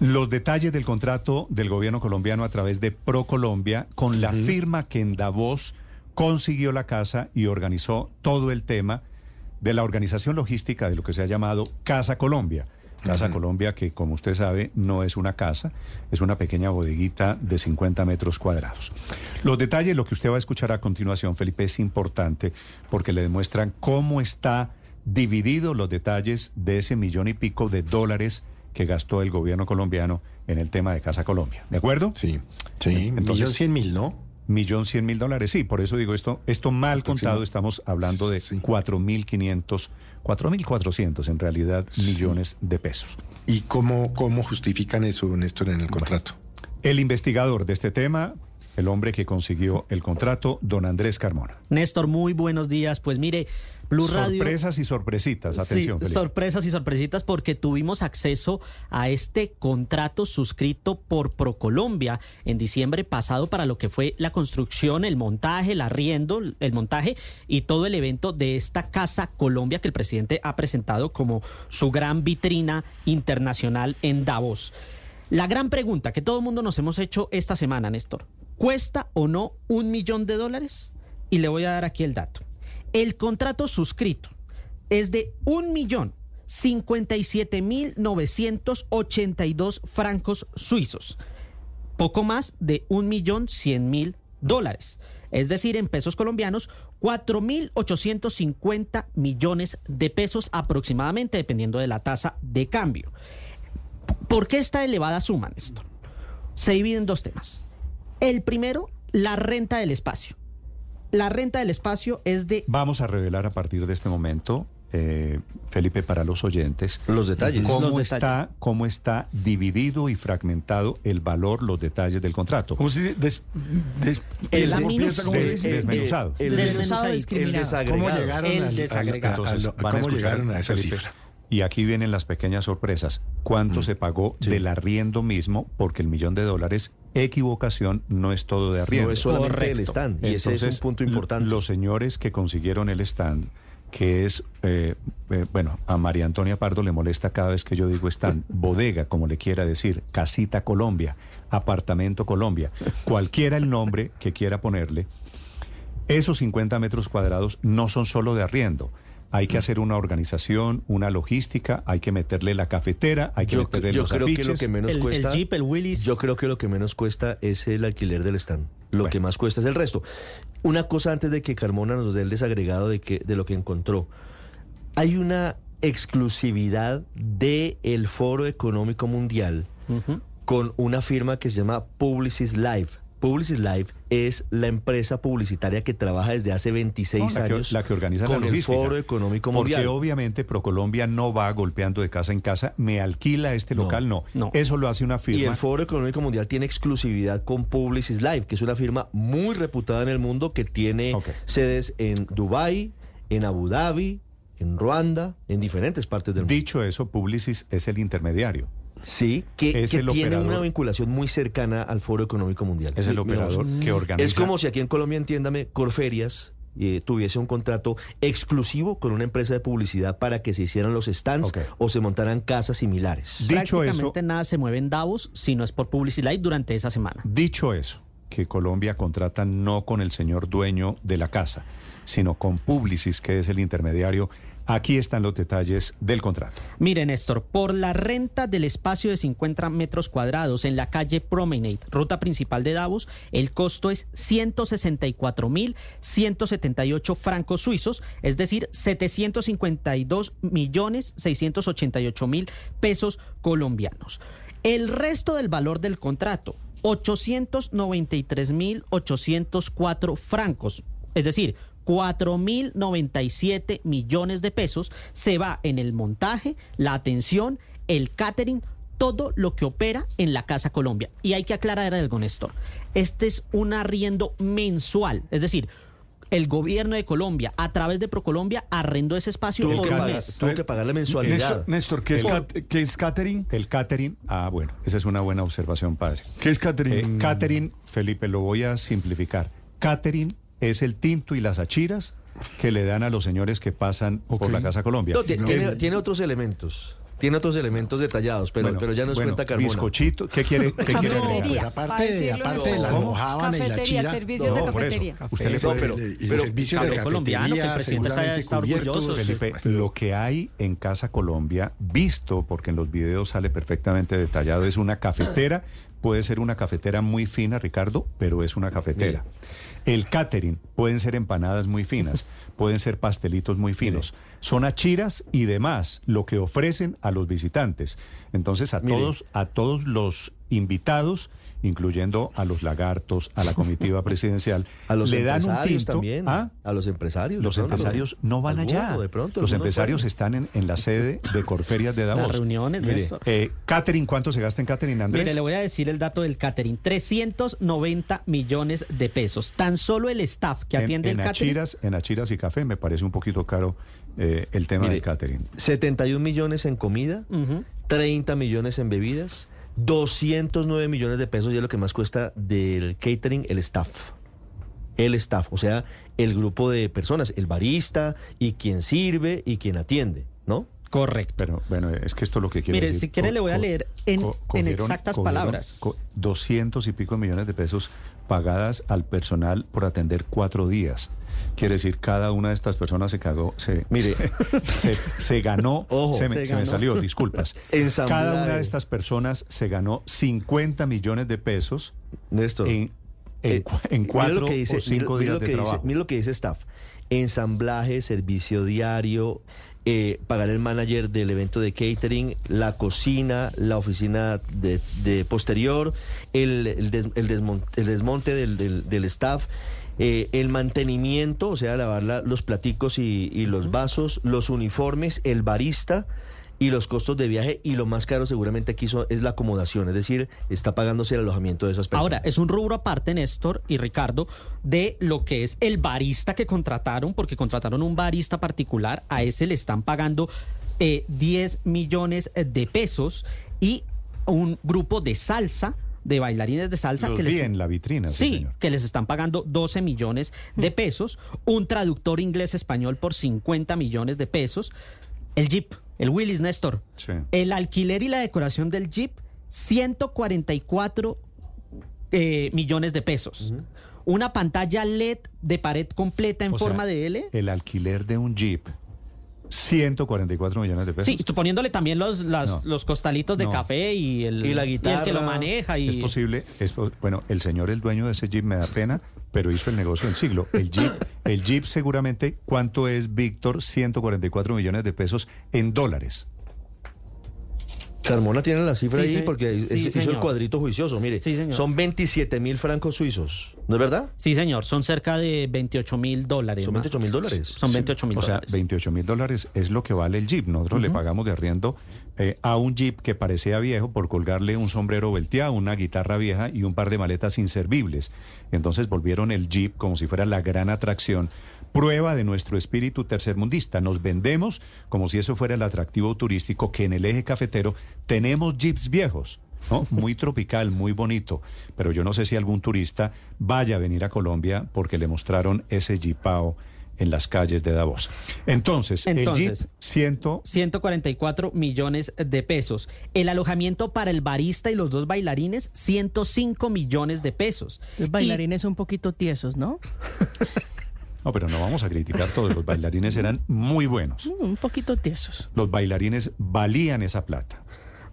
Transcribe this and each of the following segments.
Los detalles del contrato del gobierno colombiano a través de ProColombia con la firma que en Davos consiguió la casa y organizó todo el tema de la organización logística de lo que se ha llamado Casa Colombia. Casa Colombia que, como usted sabe, no es una casa, es una pequeña bodeguita de 50 metros cuadrados. Los detalles, lo que usted va a escuchar a continuación, Felipe, es importante porque le demuestran cómo está dividido los detalles de ese millón y pico de dólares que gastó el gobierno colombiano en el tema de Casa Colombia. ¿De acuerdo? Sí, sí, Entonces- millón cien mil, ¿no? Millón cien mil dólares, sí, por eso digo esto, esto mal contado, estamos hablando de cuatro mil quinientos, cuatro mil cuatrocientos en realidad millones de pesos. ¿Y cómo, cómo justifican eso, Néstor, en el contrato? El investigador de este tema, el hombre que consiguió el contrato, don Andrés Carmona. Néstor, muy buenos días. Pues mire, Blue Radio. Sorpresas y sorpresitas, atención. Sí, sorpresas y sorpresitas porque tuvimos acceso a este contrato suscrito por Procolombia en diciembre pasado para lo que fue la construcción, el montaje, el arriendo, el montaje y todo el evento de esta Casa Colombia que el presidente ha presentado como su gran vitrina internacional en Davos. La gran pregunta que todo el mundo nos hemos hecho esta semana, Néstor, ¿cuesta o no un millón de dólares? Y le voy a dar aquí el dato. El contrato suscrito es de un millón cincuenta y siete mil novecientos ochenta y dos francos suizos, poco más de un millón cien mil dólares, es decir, en pesos colombianos, cuatro mil ochocientos cincuenta millones de pesos aproximadamente, dependiendo de la tasa de cambio. ¿Por qué esta elevada suma, Néstor? Se divide en dos temas. El primero, la renta del espacio. La renta del espacio es de Vamos a revelar a partir de este momento, eh, Felipe, para los oyentes, Los detalles. cómo Los detalles. está, cómo está dividido y fragmentado el valor, los detalles del contrato. ¿Cómo se dice? Des, des- El ¿cómo minus- piensa? ¿Cómo se des- dice? desmenuzado. El, Desmenuzado, el discriminado. desagregado. ¿Cómo llegaron, El al- al- desagregado. a- a- a- van a ¿cómo llegaron a esa Felipe. cifra? Y aquí vienen las pequeñas sorpresas. ¿Cuánto se pagó Sí. del arriendo mismo? Porque el millón de dólares, equivocación, no es todo de arriendo. No es solamente Correcto. el stand, y ese es Entonces, un punto importante. Los señores que consiguieron el stand, que es, eh, eh, bueno, a María Antonia Pardo le molesta cada vez que yo digo stand, bodega, como le quiera decir, casita Colombia, apartamento Colombia, cualquiera el nombre que quiera ponerle, esos 50 metros cuadrados no son solo de arriendo. Hay que hacer una organización, una logística, hay que meterle la cafetera, hay que Yo, meterle yo los creo que lo que menos el, el cuesta. Jeep, el Willys. Yo creo que lo que menos cuesta es el alquiler del stand. Lo Bueno. que más cuesta es el resto. Una cosa antes de que Carmona nos dé el desagregado de, que, de lo que encontró. Hay una exclusividad del el Foro Económico Mundial con una firma que se llama Publicis Live. Publicis Live es la empresa publicitaria que trabaja desde hace 26 No, la que- años la que organiza la con el. Foro Económico Porque Mundial. obviamente Procolombia no va golpeando de casa en casa, me alquila este local, no. no. Eso lo hace una firma. Y el Foro Económico Mundial tiene exclusividad con Publicis Live, que es una firma muy reputada en el mundo que tiene sedes en Dubái, en Abu Dhabi, en Ruanda, en diferentes partes del mundo. Dicho eso, Publicis es el intermediario. Sí, que, Es que el tiene operador. una vinculación muy cercana al Foro Económico Mundial. Es el Y, digamos, operador que organiza. Es como si aquí en Colombia, entiéndame, Corferias eh, tuviese un contrato exclusivo con una empresa de publicidad para que se hicieran los stands o se montaran casas similares. Dicho eso, Prácticamente nada se mueve en Davos si no es por Public Live durante esa semana. dicho eso, que Colombia contrata no con el señor dueño de la casa, sino con Publicis, que es el intermediario. Aquí están los detalles del contrato. Mire, Néstor, por la renta del espacio de 50 metros cuadrados en la calle Promenade, ruta principal de Davos, el costo es 164.178 francos suizos, es decir, 752 millones 688 mil pesos colombianos. El resto del valor del contrato, 893.804 francos, es decir, 4.097 millones de pesos se va en el montaje, la atención, el catering, todo lo que opera en la Casa Colombia. Y hay que aclarar algo, Néstor. Este es un arriendo mensual, es decir, el gobierno de Colombia, a través de Procolombia, arrendó ese espacio Tuvo por que, un pagar, mes. tuvo que pagar la mensualidad. Néstor, Néstor, ¿qué es, El- cat- qué es catering? El catering, ah, bueno, esa es una buena observación, padre. ¿Qué es catering? Eh, catering, Felipe, lo voy a simplificar. Catering es el tinto y las achiras que le dan a los señores que pasan Ok. por la Casa Colombia. No, ti- No. tiene, tiene otros elementos. Tiene otros elementos detallados, pero, Bueno, pero ya nos bueno, cuenta Carmona. Bizcochito, ¿qué quiere? ¿Qué quiere Cafetería. agregar? Pues Pa' aparte, de- aparte de la ¿Cómo? mojábana y la Cafetería, chira. servicios No, de por eso. cafetería. Usted le No, puede... pero- el, el pero servicio de colombiano, que el cafetería, presidente está- seguramente está cubiertos. orgulloso. Felipe, lo que hay en Casa Colombia, visto, porque en los videos sale perfectamente detallado, es una cafetera. Puede ser una cafetera muy fina, Ricardo, pero es una cafetera. El catering pueden ser empanadas muy finas, pueden ser pastelitos muy finos. Son achiras y demás lo que ofrecen a los visitantes. Entonces a Mire. todos a todos los invitados incluyendo a los lagartos, a la comitiva presidencial, A los le dan un empresarios tinto. también. ¿Ah? A los empresarios. Los pronto. empresarios no van Alguno, allá. De pronto, los empresarios están en, en la sede de Corferias de Davos. Las reuniones, Mire, eh, catering, ¿cuánto se gasta en catering, Andrés? Mire, le voy a decir el dato del catering. 390 millones de pesos. Tan solo el staff que en, atiende en el catering. achiras, en achiras y café me parece un poquito caro eh, el tema Mire, del catering. 71 millones en comida, Ujú. 30 millones en bebidas, 209 millones de pesos y es lo que más cuesta del catering el staff. El staff, o sea, el grupo de personas, el barista y quien sirve y quien atiende, ¿no? Correcto. Pero bueno, es que esto es lo que quiere Mire, decir. si quiere co- le voy a leer en- cogieron- exactas cogieron palabras. co- 200 y pico millones de pesos pagadas al personal por atender cuatro días. Quiere decir, cada una de estas personas se cagó, se, Mire. se, se- se ganó, Ojo. se, me, Se se me ganó. salió, disculpas. Cada una de estas personas se ganó 50 millones de pesos Néstor. en, en, Eh, en cuatro lo que dice, o cinco días lo de que dice- trabajo. mira lo que dice staff. Ensamblaje, servicio diario, eh, pagar el manager del evento de catering, la cocina, la oficina de, de posterior, el, el des- el desmon- el desmonte del, del- del staff. eh, el mantenimiento, o sea, lavar la- los platicos y, y los vasos, los uniformes, el barista, y los costos de viaje y lo más caro seguramente aquí son- es la acomodación, es decir, está pagándose el alojamiento de esas personas. Ahora, es un rubro aparte, Néstor y Ricardo, de lo que es el barista que contrataron, porque contrataron un barista particular, a ese le están pagando eh, 10 millones de pesos y un grupo de salsa, de bailarines de salsa, Los que les, en la vitrina, sí, sí, señor. que les están pagando 12 millones de pesos, un traductor inglés-español por 50 millones de pesos, el Jeep, el Willis Néstor, Sí. el alquiler y la decoración del Jeep, 144 eh, millones de pesos. Una pantalla LED de pared completa en O sea, forma de L. El alquiler de un Jeep, 144 millones de pesos. Sí, y tú poniéndole también los, las- No. los costalitos de No. café y el, Y la el que guitarra. lo maneja. Y, Es posible, es bueno, el señor, el dueño de ese Jeep, me da pena, pero hizo el negocio del siglo. El Jeep, el Jeep seguramente, ¿cuánto es, Víctor? 144 millones de pesos en dólares. Carmona tiene la cifra Sí, ahí sí. porque Sí, hizo- el cuadrito juicioso. Mire, son 27 mil francos suizos, ¿no es verdad? Sí, señor, son cerca de 28 mil dólares. Son más. 28 mil dólares. Son 28 mil O sea, dólares. 28 mil dólares es lo que vale el Jeep. Nosotros le pagamos de arriendo eh, a un Jeep que parecía viejo por colgarle un sombrero volteado, una guitarra vieja y un par de maletas inservibles. Entonces volvieron el Jeep como si fuera la gran atracción. Prueba de nuestro espíritu tercermundista. Nos vendemos como si eso fuera el atractivo turístico que en el eje cafetero tenemos Jeeps viejos. ¿No? Muy tropical, muy bonito. Pero yo no sé si algún turista vaya a venir a Colombia porque le mostraron ese Jeepao en las calles de Davos. Entonces, el Entonces, Jeep ciento 144 millones de pesos. El alojamiento para el barista y los dos bailarines, 105 millones de pesos. Los bailarines un poquito tiesos, ¿no? No, pero no vamos a criticar todos. Los bailarines eran muy buenos. Mm, Un poquito tiesos. Los bailarines valían esa plata.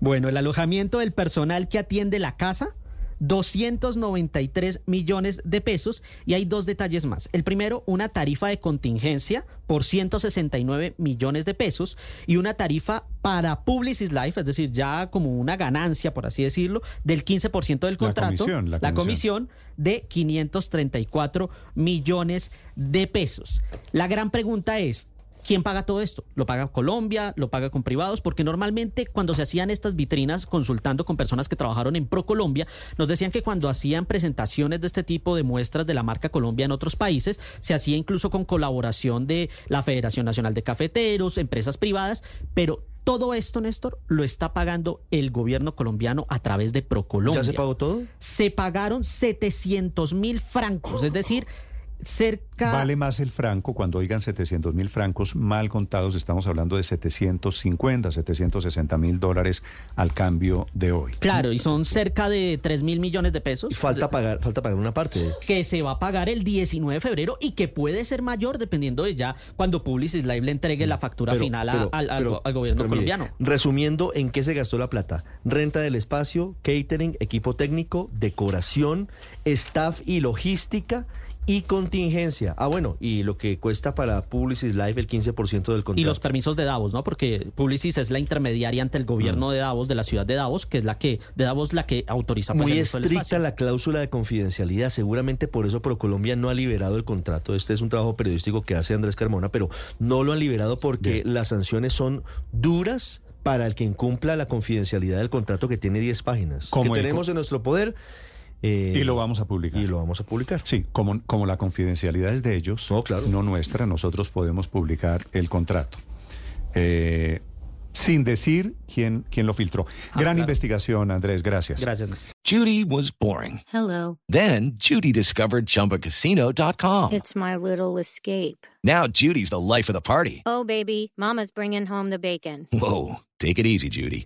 Bueno, el alojamiento del personal que atiende la casa, 293 millones de pesos y hay dos detalles más. El primero, una tarifa de contingencia por 169 millones de pesos y una tarifa para Publicis Life, es decir, ya como una ganancia, por así decirlo, del 15% del contrato, comisión, la la comisión. comisión de 534 millones de pesos. La gran pregunta es, ¿quién paga todo esto? ¿Lo paga Colombia? ¿Lo paga con privados? Porque normalmente cuando se hacían estas vitrinas consultando con personas que trabajaron en ProColombia, nos decían que cuando hacían presentaciones de este tipo de muestras de la marca Colombia en otros países, se hacía incluso con colaboración de la Federación Nacional de Cafeteros, empresas privadas, pero... Todo esto, Néstor, lo está pagando el gobierno colombiano a través de ProColombia ¿Ya se pagó todo? se pagaron 700 mil francos, es decir, cerca... Vale más el franco cuando oigan 700 mil francos mal contados, estamos hablando de 750, 760 mil dólares al cambio de hoy. Claro, y son cerca de 3 mil millones de pesos. Y falta pagar, falta pagar una parte. que se va a pagar el 19 de febrero y que puede ser mayor dependiendo de ya cuando Publicis Live le entregue la factura Pero- final a- pero- al, al- pero- al gobierno mire, colombiano. resumiendo, ¿en qué se gastó la plata? Renta del espacio, catering, equipo técnico, decoración, staff y logística y contingencia. Ah, bueno, y lo que cuesta para Publicis Live el 15% del contrato. Y los permisos de Davos, ¿no? Porque Publicis es la intermediaria ante el gobierno Mm. de Davos, de la ciudad de Davos, que es la que, de Davos la que autoriza pues, Muy el estricta la cláusula de confidencialidad. Seguramente por eso ProColombia no ha liberado el contrato. Este es un trabajo periodístico que hace Andrés Carmona, pero no lo han liberado porque las sanciones son duras para el que incumpla la confidencialidad del contrato que tiene 10 páginas. Como que tenemos en nuestro poder. Eh, Y lo vamos a publicar. Y lo vamos a publicar. Sí, como, como la confidencialidad es de ellos, No, claro. no nuestra, nosotros podemos publicar el contrato. Eh, sin decir quién, quién lo filtró. Gran claro. investigación, Andrés, gracias. Gracias. Judy was boring. Hello. Then Judy discovered ChumbaCasino.com. It's my little escape. Now Judy's the life of the party. Oh, baby, Mama's bringing home the bacon. Whoa, take it easy, Judy.